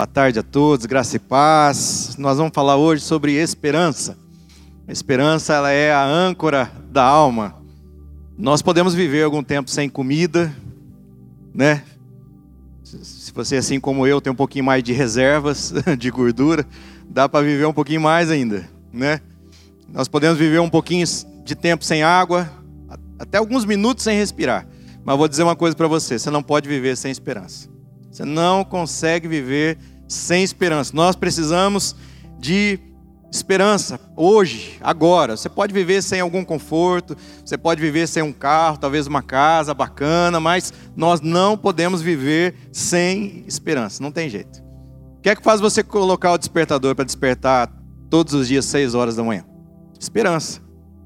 Boa tarde a todos, graça e paz. Nós vamos falar hoje sobre esperança. A esperança ela é a âncora da alma. Nós podemos viver algum tempo sem comida, né? Se você assim como eu tem um pouquinho mais de reservas de gordura, dá para viver um pouquinho mais ainda, né? Nós podemos viver um pouquinho de tempo sem água, até alguns minutos sem respirar. Mas vou dizer uma coisa para você: você não pode viver sem esperança. Você não consegue viver sem esperança. Nós precisamos de esperança hoje, agora. Você pode viver sem algum conforto, você pode viver sem um carro, talvez uma casa bacana, mas nós não podemos viver sem esperança. Não tem jeito. O que é que faz você colocar o despertador para despertar todos os dias, seis horas da manhã? Esperança.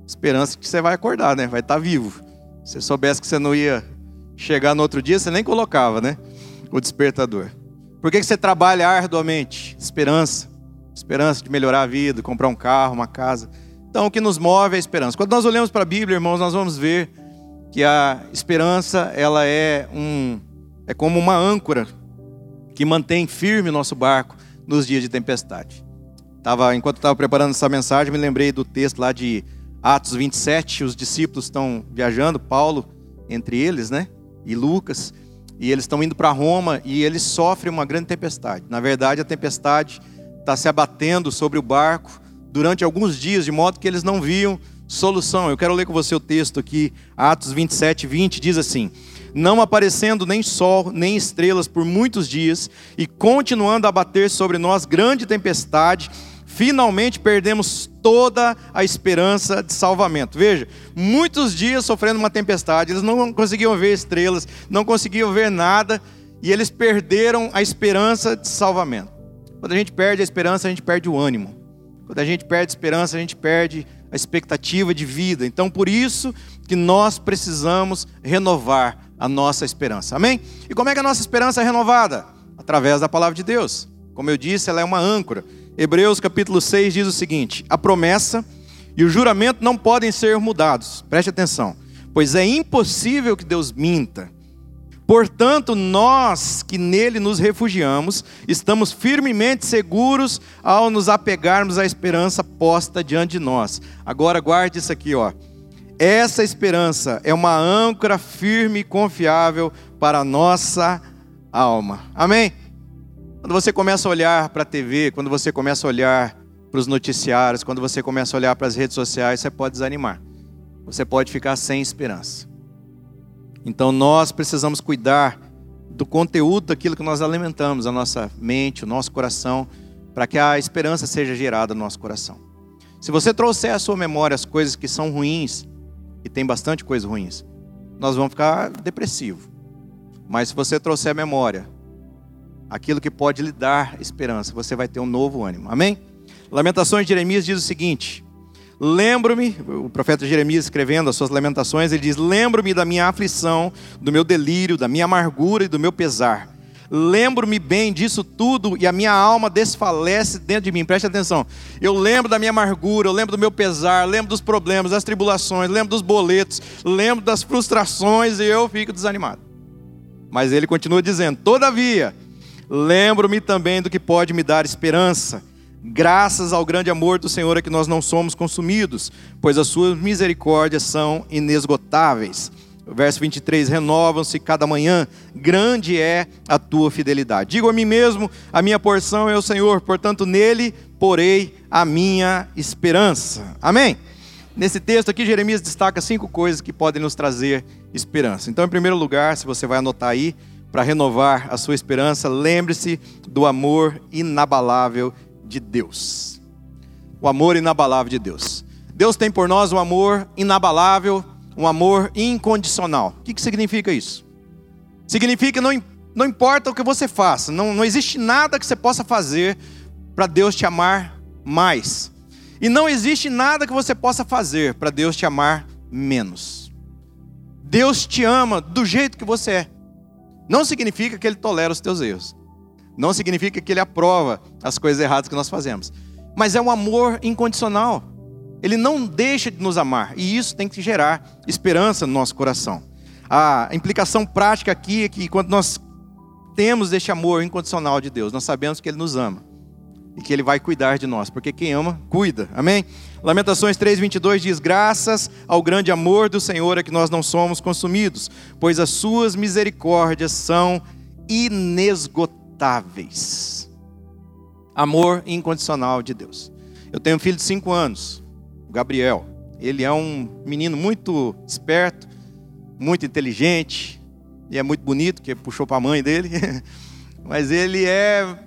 Esperança que você vai acordar, né? Vai estar vivo. Se você soubesse que você não ia chegar no outro dia, você nem colocava, né? O despertador. Por que você trabalha arduamente? Esperança. Esperança de melhorar a vida, comprar um carro, uma casa. Então, o que nos move é a esperança. Quando nós olhamos para a Bíblia, irmãos, nós vamos ver que a esperança, ela é um é como uma âncora que mantém firme o nosso barco nos dias de tempestade. Tava, enquanto estava preparando essa mensagem, me lembrei do texto lá de Atos 27, os discípulos estão viajando, Paulo entre eles, né? E Lucas. E eles estão indo para Roma e eles sofrem uma grande tempestade. Na verdade, a tempestade está se abatendo sobre o barco durante alguns dias, de modo que eles não viam solução. Eu quero ler com você o texto aqui, Atos 27, 20, diz assim: Não aparecendo nem sol, nem estrelas por muitos dias, e continuando a bater sobre nós grande tempestade, finalmente perdemos toda a esperança de salvamento. Veja, muitos dias sofrendo uma tempestade, eles não conseguiam ver estrelas, não conseguiam ver nada, e eles perderam a esperança de salvamento. Quando a gente perde a esperança, a gente perde o ânimo. Quando a gente perde a esperança, a gente perde a expectativa de vida. Então, por isso que nós precisamos renovar a nossa esperança. Amém? E como é que a nossa esperança é renovada? Através da palavra de Deus. Como eu disse, ela é uma âncora. Hebreus capítulo 6 diz o seguinte: a promessa e o juramento não podem ser mudados. Preste atenção, pois é impossível que Deus minta. Portanto, nós que nele nos refugiamos, estamos firmemente seguros ao nos apegarmos à esperança posta diante de nós. Agora guarde isso aqui, ó. Essa esperança é uma âncora firme e confiável para a nossa alma. Amém? Quando você começa a olhar para a TV, quando você começa a olhar para os noticiários, quando você começa a olhar para as redes sociais, você pode desanimar. Você pode ficar sem esperança. Então nós precisamos cuidar do conteúdo daquilo que nós alimentamos, a nossa mente, o nosso coração, para que a esperança seja gerada no nosso coração. Se você trouxer à sua memória as coisas que são ruins, e tem bastante coisas ruins, nós vamos ficar depressivo. Mas se você trouxer à memória aquilo que pode lhe dar esperança, você vai ter um novo ânimo. Amém? Lamentações de Jeremias diz o seguinte: Lembro-me, o profeta Jeremias escrevendo as suas lamentações, ele diz: Lembro-me da minha aflição, do meu delírio, da minha amargura e do meu pesar. Lembro-me bem disso tudo e a minha alma desfalece dentro de mim. Preste atenção. Eu lembro da minha amargura, eu lembro do meu pesar, lembro dos problemas, das tribulações, lembro dos boletos, lembro das frustrações e eu fico desanimado. Mas ele continua dizendo: Todavia, Lembro-me também do que pode me dar esperança. Graças ao grande amor do Senhor é que nós não somos consumidos, pois as suas misericórdias são inesgotáveis. verso 23: Renovam-se cada manhã, grande é a tua fidelidade. Digo a mim mesmo: a minha porção é o Senhor, portanto nele porei a minha esperança. Amém? Nesse texto aqui, Jeremias destaca cinco coisas que podem nos trazer esperança. Então, em primeiro lugar, se você vai anotar aí, para renovar a sua esperança, lembre-se do amor inabalável de Deus. O amor inabalável de Deus. Deus tem por nós um amor inabalável, um amor incondicional. O que, que significa isso? Significa não, não importa o que você faça, não, não existe nada que você possa fazer para Deus te amar mais. E não existe nada que você possa fazer para Deus te amar menos. Deus te ama do jeito que você é. Não significa que ele tolera os teus erros. Não significa que ele aprova as coisas erradas que nós fazemos. Mas é um amor incondicional. Ele não deixa de nos amar. E isso tem que gerar esperança no nosso coração. A implicação prática aqui é que quando nós temos este amor incondicional de Deus, nós sabemos que Ele nos ama e que Ele vai cuidar de nós, porque quem ama, cuida. Amém? Lamentações 3,22 diz: Graças ao grande amor do Senhor é que nós não somos consumidos, pois as suas misericórdias são inesgotáveis. Amor incondicional de Deus. Eu tenho um filho de 5 anos, o Gabriel. Ele é um menino muito esperto, muito inteligente, e é muito bonito, que puxou para a mãe dele. Mas ele é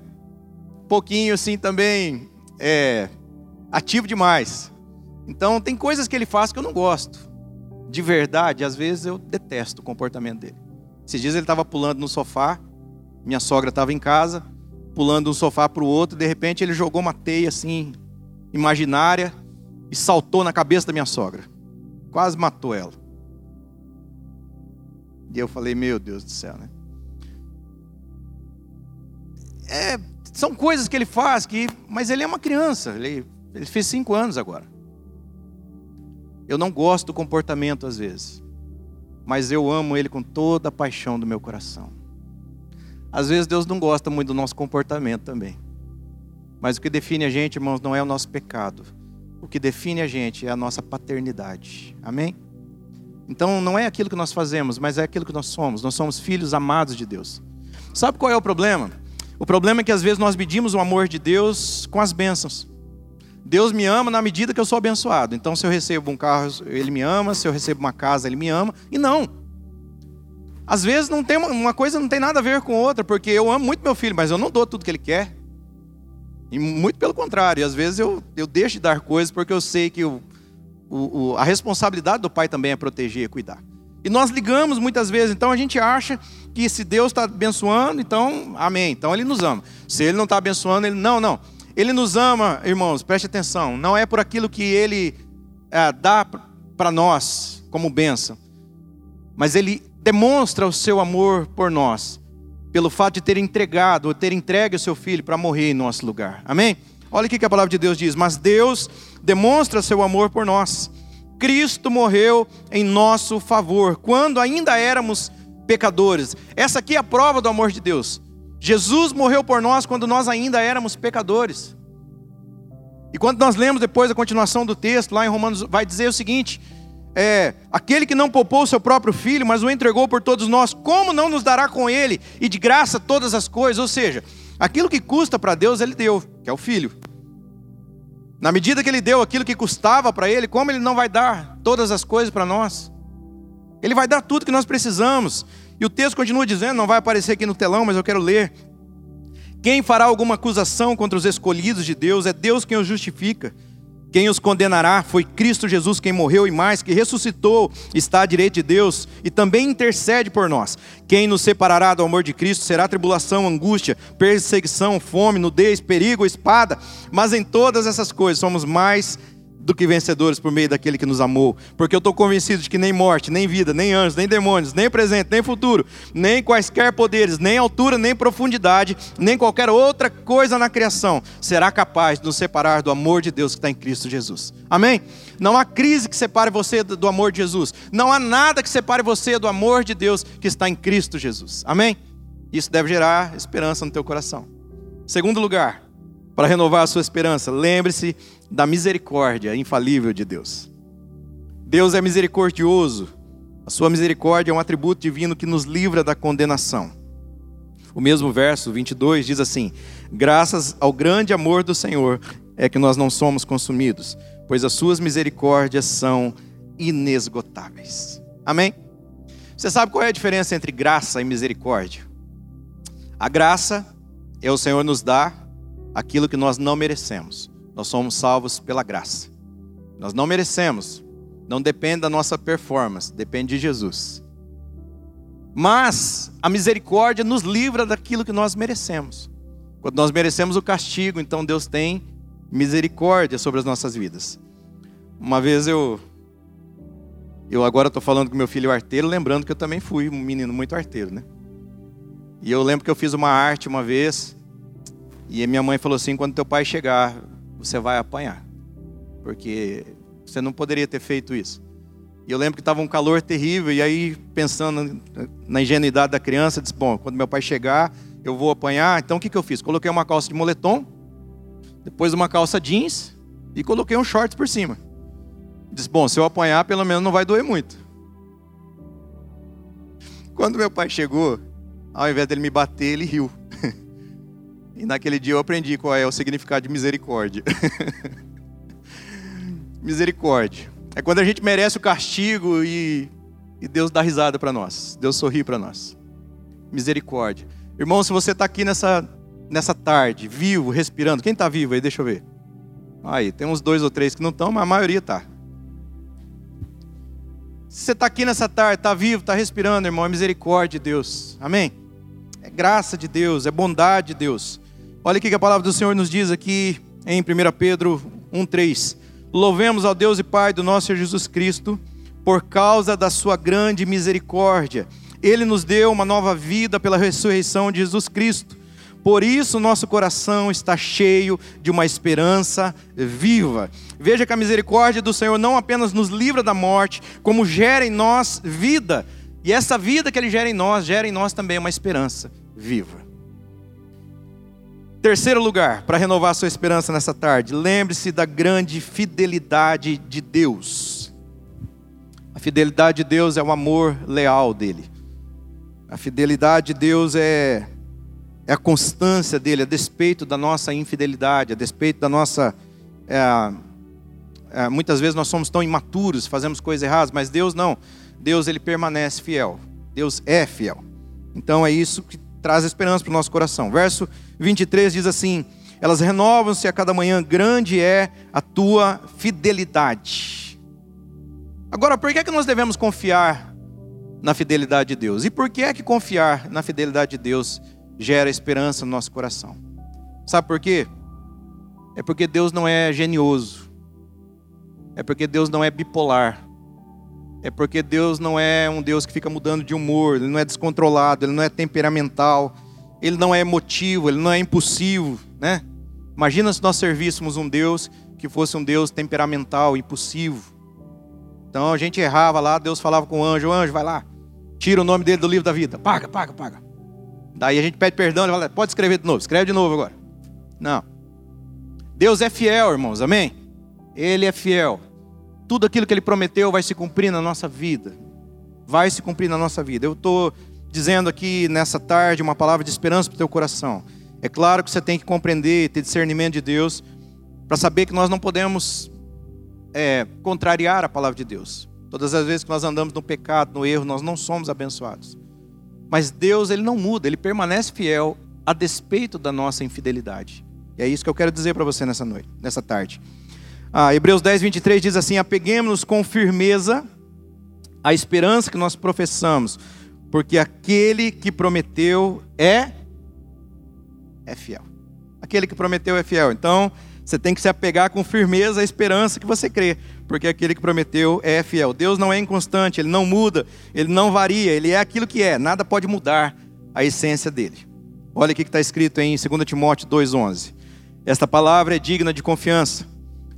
pouquinho assim também é, ativo demais. Então tem coisas que ele faz que eu não gosto. De verdade, às vezes eu detesto o comportamento dele. Esses dias ele estava pulando no sofá, minha sogra estava em casa, pulando um sofá para o outro, de repente ele jogou uma teia assim, imaginária, e saltou na cabeça da minha sogra. Quase matou ela. E eu falei, meu Deus do céu, né? É, são coisas que ele faz, que, mas ele é uma criança, ele, ele fez cinco anos agora. Eu não gosto do comportamento às vezes, mas eu amo ele com toda a paixão do meu coração. Às vezes Deus não gosta muito do nosso comportamento também. Mas o que define a gente, irmãos, não é o nosso pecado. O que define a gente é a nossa paternidade. Amém? Então não é aquilo que nós fazemos, mas é aquilo que nós somos. Nós somos filhos amados de Deus. Sabe qual é o problema? O problema é que às vezes nós medimos o amor de Deus com as bênçãos. Deus me ama na medida que eu sou abençoado. Então, se eu recebo um carro, Ele me ama. Se eu recebo uma casa, Ele me ama. E não. Às vezes não tem uma, uma coisa não tem nada a ver com outra, porque eu amo muito meu filho, mas eu não dou tudo que ele quer. E muito pelo contrário. Às vezes eu, eu deixo de dar coisas porque eu sei que o, o, o, a responsabilidade do pai também é proteger e cuidar. E nós ligamos muitas vezes, então a gente acha que se Deus está abençoando, então amém, então Ele nos ama. Se Ele não está abençoando, Ele não, não. Ele nos ama, irmãos, preste atenção, não é por aquilo que Ele é, dá para nós como bênção, mas Ele demonstra o seu amor por nós, pelo fato de ter entregado, ou ter entregue o seu filho para morrer em nosso lugar. Amém? Olha o que a palavra de Deus diz: Mas Deus demonstra seu amor por nós. Cristo morreu em nosso favor, quando ainda éramos pecadores. Essa aqui é a prova do amor de Deus. Jesus morreu por nós quando nós ainda éramos pecadores. E quando nós lemos depois a continuação do texto, lá em Romanos, vai dizer o seguinte: é, aquele que não poupou o seu próprio filho, mas o entregou por todos nós, como não nos dará com ele e de graça todas as coisas? Ou seja, aquilo que custa para Deus, ele deu, que é o filho. Na medida que ele deu aquilo que custava para ele, como ele não vai dar todas as coisas para nós? Ele vai dar tudo que nós precisamos. E o texto continua dizendo, não vai aparecer aqui no telão, mas eu quero ler. Quem fará alguma acusação contra os escolhidos de Deus? É Deus quem os justifica. Quem os condenará foi Cristo Jesus quem morreu e mais, que ressuscitou, está à direita de Deus e também intercede por nós. Quem nos separará do amor de Cristo será tribulação, angústia, perseguição, fome, nudez, perigo, espada. Mas em todas essas coisas somos mais do que vencedores por meio daquele que nos amou. Porque eu estou convencido de que nem morte, nem vida, nem anjos, nem demônios, nem presente, nem futuro, nem quaisquer poderes, nem altura, nem profundidade, nem qualquer outra coisa na criação será capaz de nos separar do amor de Deus que está em Cristo Jesus. Amém? Não há crise que separe você do amor de Jesus. Não há nada que separe você do amor de Deus que está em Cristo Jesus. Amém? Isso deve gerar esperança no teu coração. Segundo lugar, para renovar a sua esperança, lembre-se da misericórdia infalível de Deus. Deus é misericordioso. A sua misericórdia é um atributo divino que nos livra da condenação. O mesmo verso 22 diz assim: Graças ao grande amor do Senhor é que nós não somos consumidos, pois as suas misericórdias são inesgotáveis. Amém? Você sabe qual é a diferença entre graça e misericórdia? A graça é o Senhor nos dar aquilo que nós não merecemos. Nós somos salvos pela graça. Nós não merecemos, não depende da nossa performance, depende de Jesus. Mas a misericórdia nos livra daquilo que nós merecemos. Quando nós merecemos o castigo, então Deus tem misericórdia sobre as nossas vidas. Uma vez eu eu agora estou falando com meu filho arteiro, lembrando que eu também fui um menino muito arteiro, né? E eu lembro que eu fiz uma arte uma vez, e minha mãe falou assim: quando teu pai chegar, você vai apanhar. Porque você não poderia ter feito isso. E eu lembro que estava um calor terrível, e aí, pensando na ingenuidade da criança, disse: Bom, quando meu pai chegar, eu vou apanhar. Então o que, que eu fiz? Coloquei uma calça de moletom, depois uma calça jeans e coloquei um shorts por cima. Disse: Bom, se eu apanhar, pelo menos não vai doer muito. Quando meu pai chegou, ao invés dele me bater, ele riu. E naquele dia eu aprendi qual é o significado de misericórdia. misericórdia. É quando a gente merece o castigo e, e Deus dá risada para nós. Deus sorri para nós. Misericórdia. Irmão, se você está aqui nessa, nessa tarde, vivo, respirando, quem está vivo aí? Deixa eu ver. Aí, tem uns dois ou três que não estão, mas a maioria está. Se você está aqui nessa tarde, está vivo, está respirando, irmão, é misericórdia de Deus. Amém? É graça de Deus, é bondade de Deus. Olha o que a palavra do Senhor nos diz aqui em 1 Pedro 1,3. Louvemos ao Deus e Pai do nosso Senhor Jesus Cristo, por causa da sua grande misericórdia. Ele nos deu uma nova vida pela ressurreição de Jesus Cristo. Por isso, nosso coração está cheio de uma esperança viva. Veja que a misericórdia do Senhor não apenas nos livra da morte, como gera em nós vida. E essa vida que Ele gera em nós, gera em nós também uma esperança viva. Terceiro lugar, para renovar sua esperança nessa tarde, lembre-se da grande fidelidade de Deus. A fidelidade de Deus é o amor leal dele. A fidelidade de Deus é, é a constância dele, a despeito da nossa infidelidade, a despeito da nossa. É, é, muitas vezes nós somos tão imaturos, fazemos coisas erradas, mas Deus não. Deus ele permanece fiel. Deus é fiel. Então é isso que traz esperança para o nosso coração. Verso 23 diz assim: Elas renovam-se a cada manhã, grande é a tua fidelidade. Agora, por que, é que nós devemos confiar na fidelidade de Deus? E por que é que confiar na fidelidade de Deus gera esperança no nosso coração? Sabe por quê? É porque Deus não é genioso. É porque Deus não é bipolar. É porque Deus não é um Deus que fica mudando de humor, ele não é descontrolado, ele não é temperamental ele não é emotivo, ele não é impulsivo, né? Imagina se nós servíssemos um Deus que fosse um Deus temperamental, impulsivo. Então a gente errava lá, Deus falava com o anjo, o anjo, vai lá, tira o nome dele do livro da vida, paga, paga, paga. Daí a gente pede perdão, ele fala, pode escrever de novo, escreve de novo agora. Não. Deus é fiel, irmãos, amém? Ele é fiel. Tudo aquilo que ele prometeu vai se cumprir na nossa vida. Vai se cumprir na nossa vida. Eu estou dizendo aqui nessa tarde uma palavra de esperança para o teu coração. É claro que você tem que compreender, ter discernimento de Deus, para saber que nós não podemos é, contrariar a palavra de Deus. Todas as vezes que nós andamos no pecado, no erro, nós não somos abençoados. Mas Deus, Ele não muda, Ele permanece fiel a despeito da nossa infidelidade. E é isso que eu quero dizer para você nessa noite, nessa tarde. Ah, Hebreus 10, 23 diz assim: Apeguemos-nos com firmeza à esperança que nós professamos, porque aquele que prometeu é é fiel. Aquele que prometeu é fiel. Então, você tem que se apegar com firmeza à esperança que você crê, porque aquele que prometeu é fiel. Deus não é inconstante, ele não muda, ele não varia, ele é aquilo que é, nada pode mudar a essência dele. Olha o que está escrito em 2 Timóteo 2,11. Esta palavra é digna de confiança.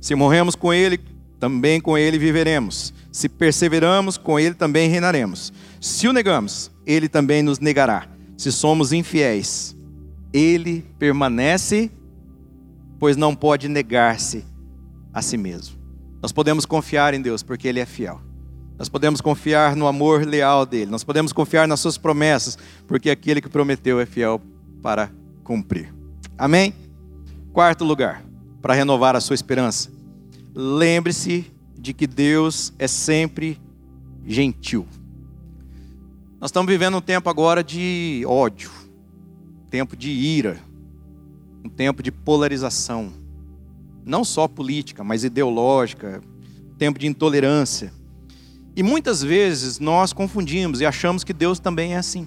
Se morremos com ele, também com ele viveremos. Se perseveramos, com ele também reinaremos. Se o negamos, ele também nos negará. Se somos infiéis, ele permanece, pois não pode negar-se a si mesmo. Nós podemos confiar em Deus porque ele é fiel. Nós podemos confiar no amor leal dele. Nós podemos confiar nas suas promessas, porque aquele que prometeu é fiel para cumprir. Amém? Quarto lugar, para renovar a sua esperança. Lembre-se de que Deus é sempre gentil. Nós estamos vivendo um tempo agora de ódio, tempo de ira, um tempo de polarização, não só política, mas ideológica, tempo de intolerância. E muitas vezes nós confundimos e achamos que Deus também é assim.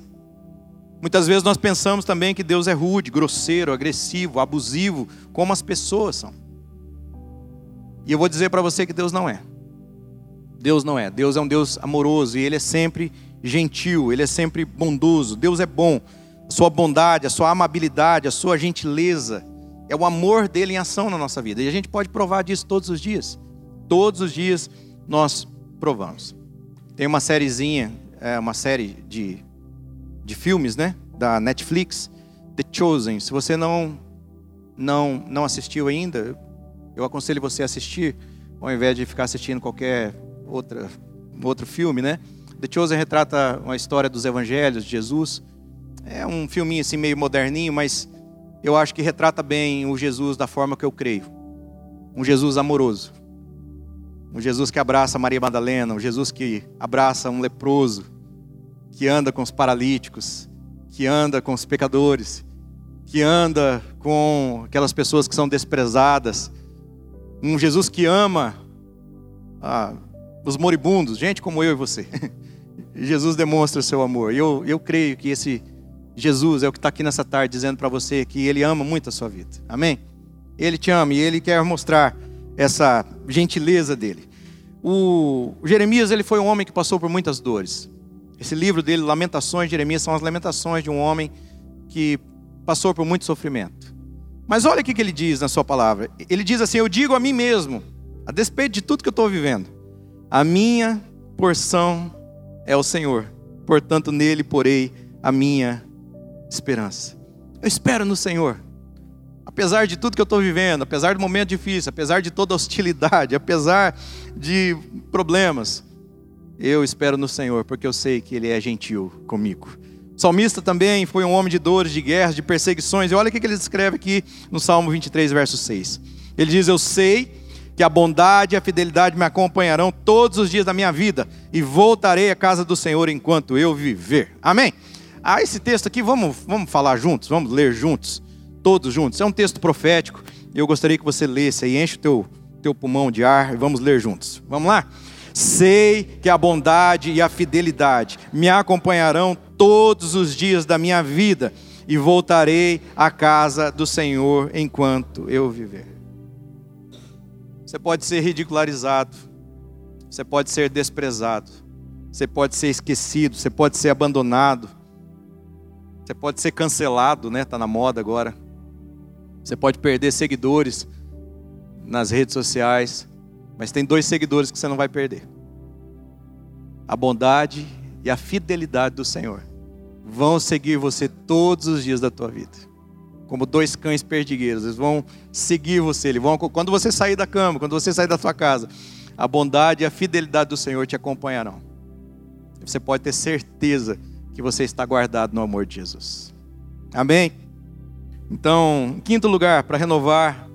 Muitas vezes nós pensamos também que Deus é rude, grosseiro, agressivo, abusivo, como as pessoas são. E eu vou dizer para você que Deus não é. Deus não é. Deus é um Deus amoroso e Ele é sempre gentil, Ele é sempre bondoso. Deus é bom. Sua bondade, a sua amabilidade, a sua gentileza é o amor dele em ação na nossa vida. E a gente pode provar disso todos os dias. Todos os dias nós provamos. Tem uma sériezinha, é, uma série de, de filmes, né? Da Netflix, The Chosen. Se você não, não, não assistiu ainda, eu aconselho você a assistir, ao invés de ficar assistindo qualquer outra, outro filme, né? The Chosen retrata uma história dos evangelhos de Jesus. É um filminho assim meio moderninho, mas eu acho que retrata bem o Jesus da forma que eu creio. Um Jesus amoroso. Um Jesus que abraça Maria Madalena, um Jesus que abraça um leproso, que anda com os paralíticos, que anda com os pecadores, que anda com aquelas pessoas que são desprezadas. Um Jesus que ama ah, os moribundos, gente como eu e você. Jesus demonstra o seu amor. Eu, eu creio que esse Jesus é o que está aqui nessa tarde dizendo para você que Ele ama muito a sua vida. Amém? Ele te ama e Ele quer mostrar essa gentileza dele. O Jeremias ele foi um homem que passou por muitas dores. Esse livro dele, Lamentações de Jeremias, são as lamentações de um homem que passou por muito sofrimento. Mas olha o que ele diz na sua palavra. Ele diz assim: Eu digo a mim mesmo, a despeito de tudo que eu estou vivendo, a minha porção é o Senhor, portanto nele porei a minha esperança. Eu espero no Senhor. Apesar de tudo que eu estou vivendo, apesar do momento difícil, apesar de toda hostilidade, apesar de problemas, eu espero no Senhor, porque eu sei que Ele é gentil comigo. O salmista também foi um homem de dores, de guerras, de perseguições. E olha o que ele escreve aqui no Salmo 23, verso 6. Ele diz: Eu sei que a bondade e a fidelidade me acompanharão todos os dias da minha vida, e voltarei à casa do Senhor enquanto eu viver. Amém? Ah, esse texto aqui, vamos, vamos falar juntos, vamos ler juntos todos juntos. É um texto profético. Eu gostaria que você lesse aí, enche o teu, teu pulmão de ar e vamos ler juntos. Vamos lá? Sei que a bondade e a fidelidade me acompanharão todos os dias da minha vida e voltarei à casa do Senhor enquanto eu viver. Você pode ser ridicularizado, você pode ser desprezado, você pode ser esquecido, você pode ser abandonado, você pode ser cancelado, né? Tá na moda agora. Você pode perder seguidores nas redes sociais, mas tem dois seguidores que você não vai perder: a bondade e a fidelidade do Senhor vão seguir você todos os dias da tua vida. Como dois cães perdigueiros, eles vão seguir você. Eles vão, quando você sair da cama, quando você sair da sua casa, a bondade e a fidelidade do Senhor te acompanharão. Você pode ter certeza que você está guardado no amor de Jesus. Amém? Então, em quinto lugar, para renovar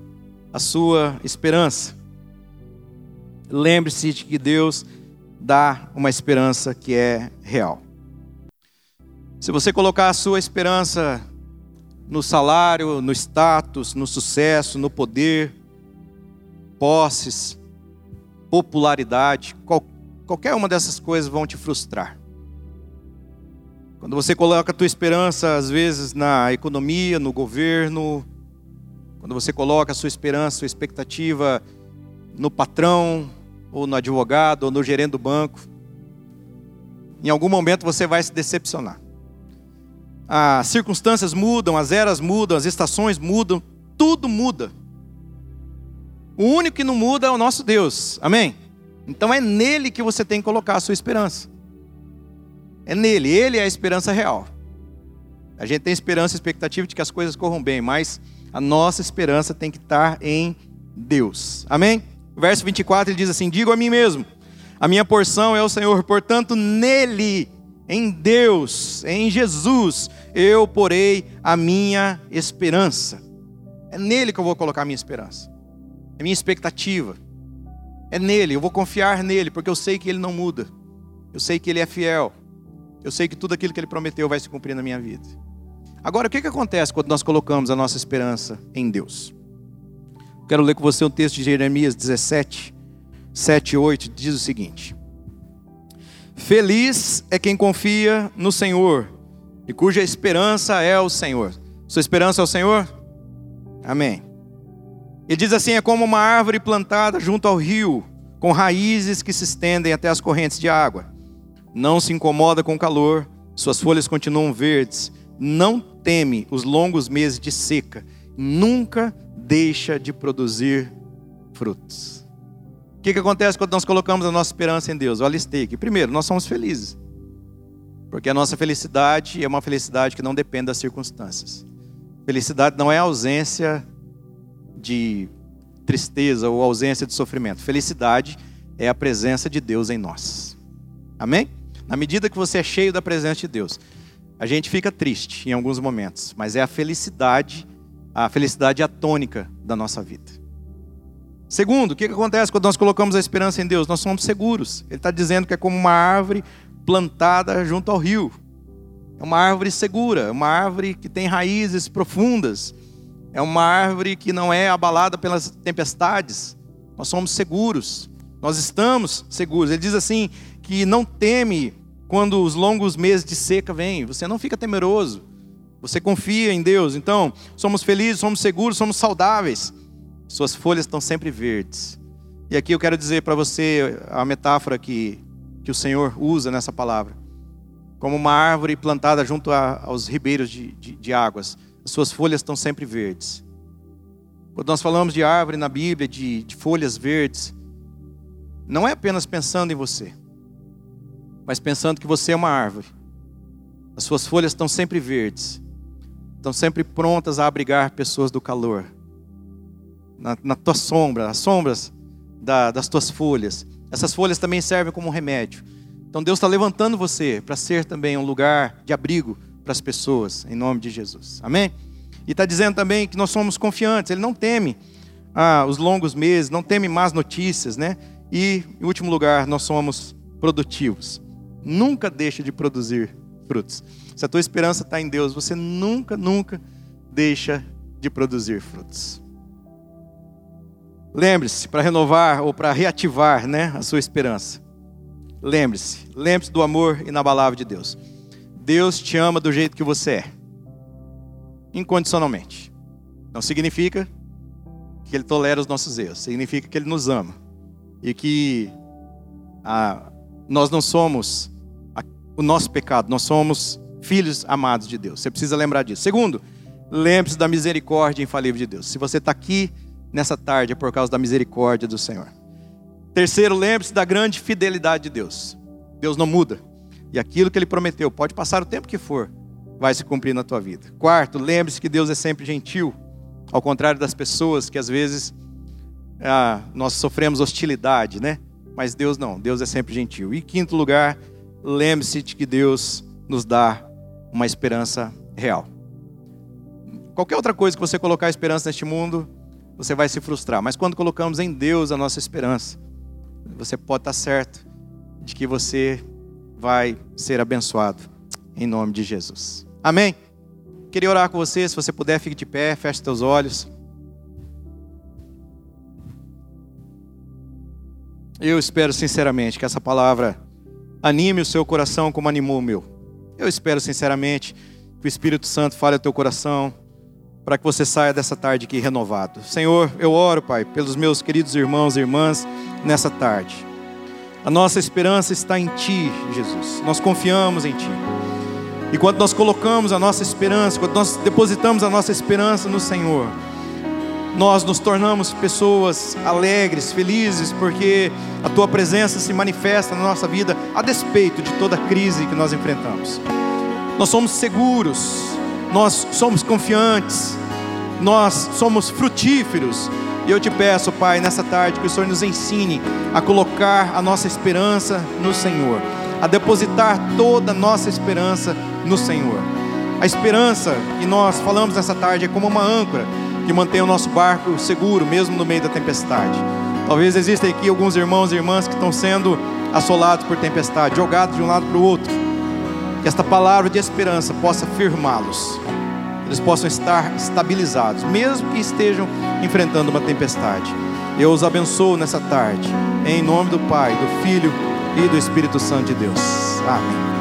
a sua esperança, lembre-se de que Deus dá uma esperança que é real. Se você colocar a sua esperança no salário, no status, no sucesso, no poder, posses, popularidade, qual, qualquer uma dessas coisas vão te frustrar. Quando você coloca a tua esperança, às vezes, na economia, no governo, quando você coloca a sua esperança, a sua expectativa no patrão, ou no advogado, ou no gerente do banco, em algum momento você vai se decepcionar. As circunstâncias mudam, as eras mudam, as estações mudam, tudo muda. O único que não muda é o nosso Deus, amém? Então é nele que você tem que colocar a sua esperança. É nele, ele é a esperança real. A gente tem esperança e expectativa de que as coisas corram bem, mas a nossa esperança tem que estar em Deus. Amém? Verso 24 ele diz assim: Digo a mim mesmo, a minha porção é o Senhor, portanto, nele, em Deus, em Jesus, eu porei a minha esperança. É nele que eu vou colocar a minha esperança, é minha expectativa. É nele, eu vou confiar nele, porque eu sei que ele não muda, eu sei que ele é fiel. Eu sei que tudo aquilo que ele prometeu vai se cumprir na minha vida. Agora, o que, que acontece quando nós colocamos a nossa esperança em Deus? Quero ler com você um texto de Jeremias 17, 7 e 8, diz o seguinte: Feliz é quem confia no Senhor e cuja esperança é o Senhor. Sua esperança é o Senhor? Amém. Ele diz assim: é como uma árvore plantada junto ao rio, com raízes que se estendem até as correntes de água não se incomoda com o calor, suas folhas continuam verdes, não teme os longos meses de seca, nunca deixa de produzir frutos. O que, que acontece quando nós colocamos a nossa esperança em Deus? Eu alistei aqui. Primeiro, nós somos felizes. Porque a nossa felicidade é uma felicidade que não depende das circunstâncias. Felicidade não é ausência de tristeza ou ausência de sofrimento. Felicidade é a presença de Deus em nós. Amém? Na medida que você é cheio da presença de Deus, a gente fica triste em alguns momentos, mas é a felicidade, a felicidade atônica da nossa vida. Segundo, o que acontece quando nós colocamos a esperança em Deus? Nós somos seguros. Ele está dizendo que é como uma árvore plantada junto ao rio. É uma árvore segura, é uma árvore que tem raízes profundas. É uma árvore que não é abalada pelas tempestades. Nós somos seguros. Nós estamos seguros. Ele diz assim que não teme quando os longos meses de seca vêm. Você não fica temeroso. Você confia em Deus. Então, somos felizes, somos seguros, somos saudáveis. Suas folhas estão sempre verdes. E aqui eu quero dizer para você a metáfora que, que o Senhor usa nessa palavra. Como uma árvore plantada junto a, aos ribeiros de, de, de águas. As suas folhas estão sempre verdes. Quando nós falamos de árvore na Bíblia, de, de folhas verdes, não é apenas pensando em você, mas pensando que você é uma árvore. As suas folhas estão sempre verdes, estão sempre prontas a abrigar pessoas do calor na, na tua sombra, as sombras da, das tuas folhas. Essas folhas também servem como remédio. Então Deus está levantando você para ser também um lugar de abrigo para as pessoas, em nome de Jesus. Amém? E está dizendo também que nós somos confiantes, Ele não teme ah, os longos meses, não teme más notícias, né? E, em último lugar, nós somos produtivos. Nunca deixa de produzir frutos. Se a tua esperança está em Deus, você nunca, nunca deixa de produzir frutos. Lembre-se, para renovar ou para reativar né, a sua esperança. Lembre-se, lembre-se do amor inabalável de Deus. Deus te ama do jeito que você é, incondicionalmente. Não significa que Ele tolera os nossos erros, significa que Ele nos ama e que ah, nós não somos a, o nosso pecado, nós somos filhos amados de Deus. Você precisa lembrar disso. Segundo, lembre-se da misericórdia infalível de Deus. Se você está aqui nessa tarde é por causa da misericórdia do Senhor. Terceiro, lembre-se da grande fidelidade de Deus. Deus não muda. E aquilo que ele prometeu, pode passar o tempo que for, vai se cumprir na tua vida. Quarto, lembre-se que Deus é sempre gentil, ao contrário das pessoas que às vezes ah, nós sofremos hostilidade, né? Mas Deus não, Deus é sempre gentil. E quinto lugar, lembre-se de que Deus nos dá uma esperança real. Qualquer outra coisa que você colocar esperança neste mundo, você vai se frustrar. Mas quando colocamos em Deus a nossa esperança, você pode estar certo de que você vai ser abençoado em nome de Jesus. Amém? Queria orar com você, se você puder, fique de pé, feche seus olhos. Eu espero sinceramente que essa palavra anime o seu coração como animou o meu. Eu espero sinceramente que o Espírito Santo fale ao teu coração para que você saia dessa tarde aqui renovado. Senhor, eu oro, Pai, pelos meus queridos irmãos e irmãs nessa tarde. A nossa esperança está em Ti, Jesus. Nós confiamos em Ti. E quando nós colocamos a nossa esperança, quando nós depositamos a nossa esperança no Senhor, nós nos tornamos pessoas alegres, felizes, porque a Tua presença se manifesta na nossa vida a despeito de toda a crise que nós enfrentamos. Nós somos seguros, nós somos confiantes, nós somos frutíferos. E eu te peço, Pai, nessa tarde, que o Senhor nos ensine a colocar a nossa esperança no Senhor, a depositar toda a nossa esperança no Senhor. A esperança que nós falamos nessa tarde é como uma âncora que mantém o nosso barco seguro, mesmo no meio da tempestade. Talvez existam aqui alguns irmãos e irmãs que estão sendo assolados por tempestade, jogados de um lado para o outro. Que esta palavra de esperança possa firmá-los eles possam estar estabilizados, mesmo que estejam enfrentando uma tempestade. Eu os abençoo nessa tarde, em nome do Pai, do Filho e do Espírito Santo de Deus. Amém.